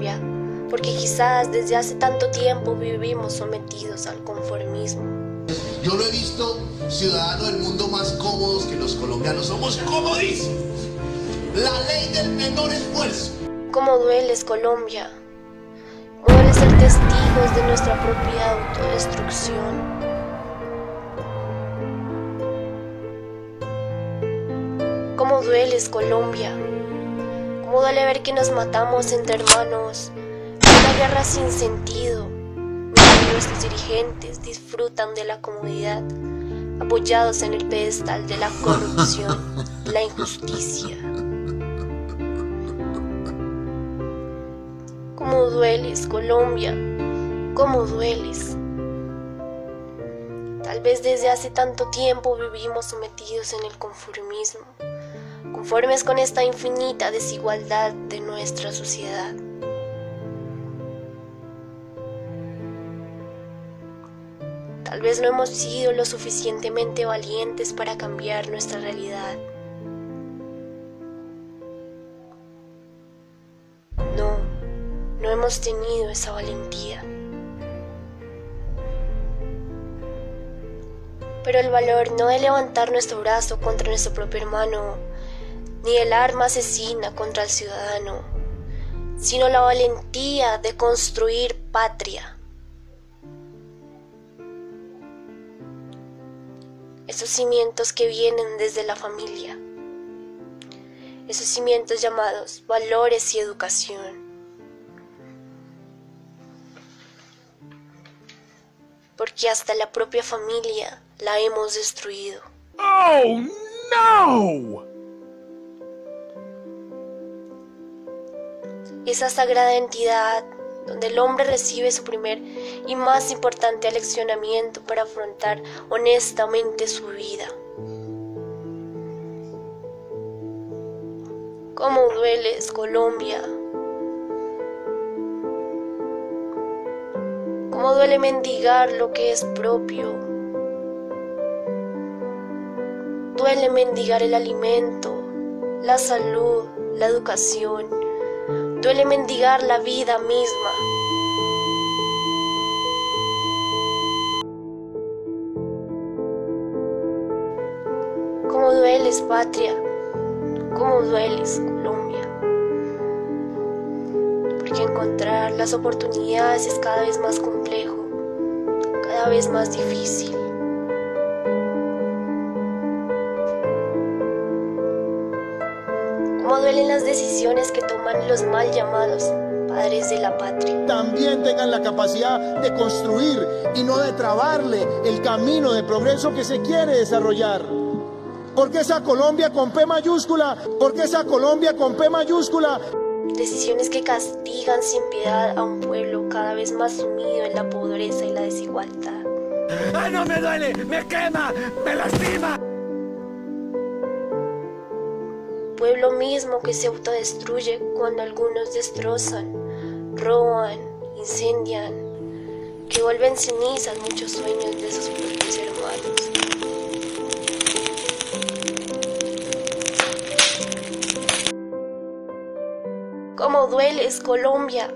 ¿Cómo dueles Colombia? Porque quizás desde hace tanto tiempo vivimos sometidos al conformismo. Yo no he visto ciudadanos del mundo más cómodos que los colombianos. Somos comodísimos. La ley del menor esfuerzo. ¿Cómo dueles Colombia? ¿Cómo duele ser testigos de nuestra propia autodestrucción? ¿Cómo dueles Colombia? ¿Cómo duele ver que nos matamos entre hermanos? Una guerra sin sentido. Nuestros dirigentes disfrutan de la comodidad, apoyados en el pedestal de la corrupción, la injusticia. ¿Cómo dueles, Colombia? ¿Cómo dueles? Tal vez desde hace tanto tiempo vivimos sometidos en el conformismo conformes con esta infinita desigualdad de nuestra sociedad. Tal vez no hemos sido lo suficientemente valientes para cambiar nuestra realidad. No, no hemos tenido esa valentía. Pero el valor no de levantar nuestro brazo contra nuestro propio hermano ni el arma asesina contra el ciudadano, sino la valentía de construir patria. Esos cimientos que vienen desde la familia, esos cimientos llamados valores y educación. Porque hasta la propia familia la hemos destruido. ¡Oh, no! Esa sagrada entidad donde el hombre recibe su primer y más importante aleccionamiento para afrontar honestamente su vida. ¿Cómo dueles, Colombia? ¿Cómo duele mendigar lo que es propio? Duele mendigar el alimento, la salud, la educación duele mendigar la vida misma. ¿Cómo dueles, patria? ¿Cómo dueles, Colombia? Porque encontrar las oportunidades es cada vez más complejo, cada vez más difícil. Duelen las decisiones que toman los mal llamados padres de la patria. También tengan la capacidad de construir y no de trabarle el camino de progreso que se quiere desarrollar. Porque esa Colombia con P mayúscula, porque esa Colombia con P mayúscula. Decisiones que castigan sin piedad a un pueblo cada vez más sumido en la pobreza y la desigualdad. ¡Ah, no me duele! ¡Me quema! ¡Me lastima! Pueblo mismo que se autodestruye cuando algunos destrozan, roban, incendian, que vuelven cenizas muchos sueños de sus propios hermanos. ¿Cómo dueles, Colombia?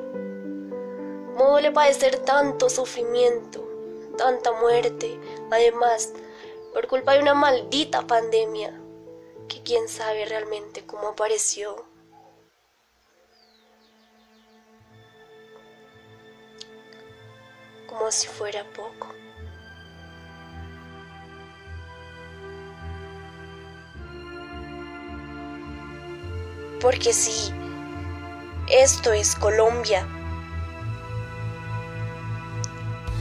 ¿Cómo duele padecer tanto sufrimiento, tanta muerte, además, por culpa de una maldita pandemia? Que quién sabe realmente cómo apareció. Como si fuera poco. Porque sí, esto es Colombia.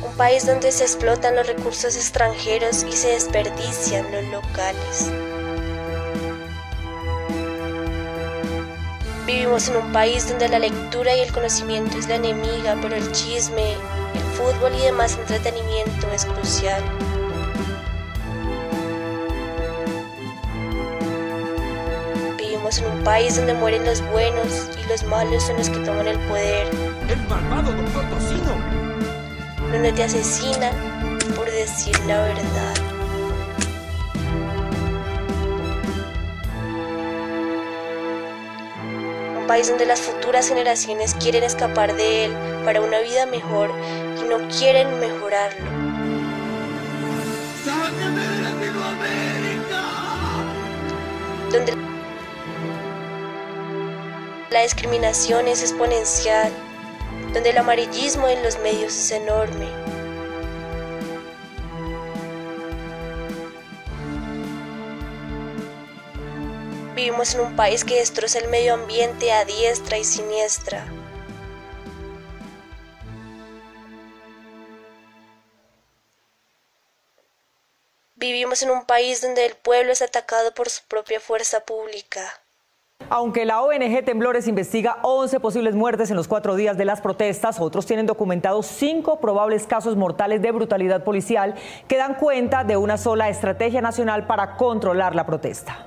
Un país donde se explotan los recursos extranjeros y se desperdician los locales. Vivimos en un país donde la lectura y el conocimiento es la enemiga, pero el chisme, el fútbol y demás entretenimiento es crucial. Vivimos en un país donde mueren los buenos y los malos son los que toman el poder. ¡El malvado doctor Tocino! Donde te asesinan por decir la verdad. País donde las futuras generaciones quieren escapar de él para una vida mejor y no quieren mejorarlo. Donde la discriminación es exponencial, donde el amarillismo en los medios es enorme. Vivimos en un país que destroza el medio ambiente a diestra y siniestra. Vivimos en un país donde el pueblo es atacado por su propia fuerza pública. Aunque la ONG Temblores investiga 11 posibles muertes en los cuatro días de las protestas, otros tienen documentados cinco probables casos mortales de brutalidad policial que dan cuenta de una sola estrategia nacional para controlar la protesta.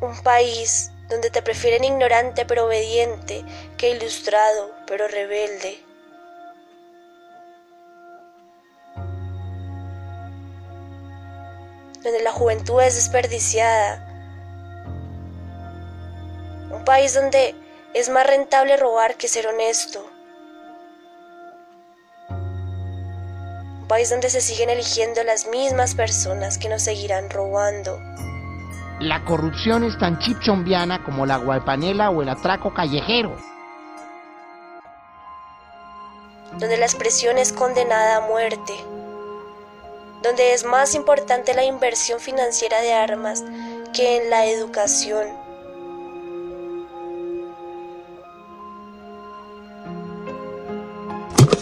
Un país donde te prefieren ignorante pero obediente que ilustrado pero rebelde. Donde la juventud es desperdiciada. Un país donde es más rentable robar que ser honesto. Un país donde se siguen eligiendo las mismas personas que nos seguirán robando. La corrupción es tan chipchombiana como la guaypanela o el atraco callejero. Donde la expresión es condenada a muerte. Donde es más importante la inversión financiera de armas que en la educación.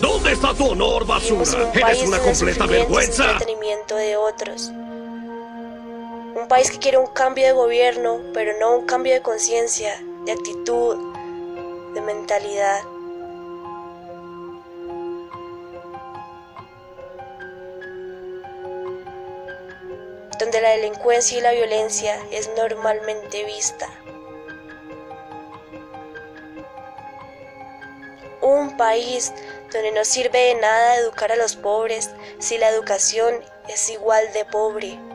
¿Dónde está tu honor, basura? Eres una completa vergüenza. entretenimiento de otros. Un país que quiere un cambio de gobierno, pero no un cambio de conciencia, de actitud, de mentalidad. Donde la delincuencia y la violencia es normalmente vista. Un país donde no sirve de nada educar a los pobres si la educación es igual de pobre.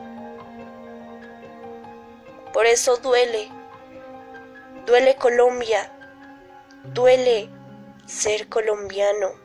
Por eso duele, duele Colombia, duele ser colombiano.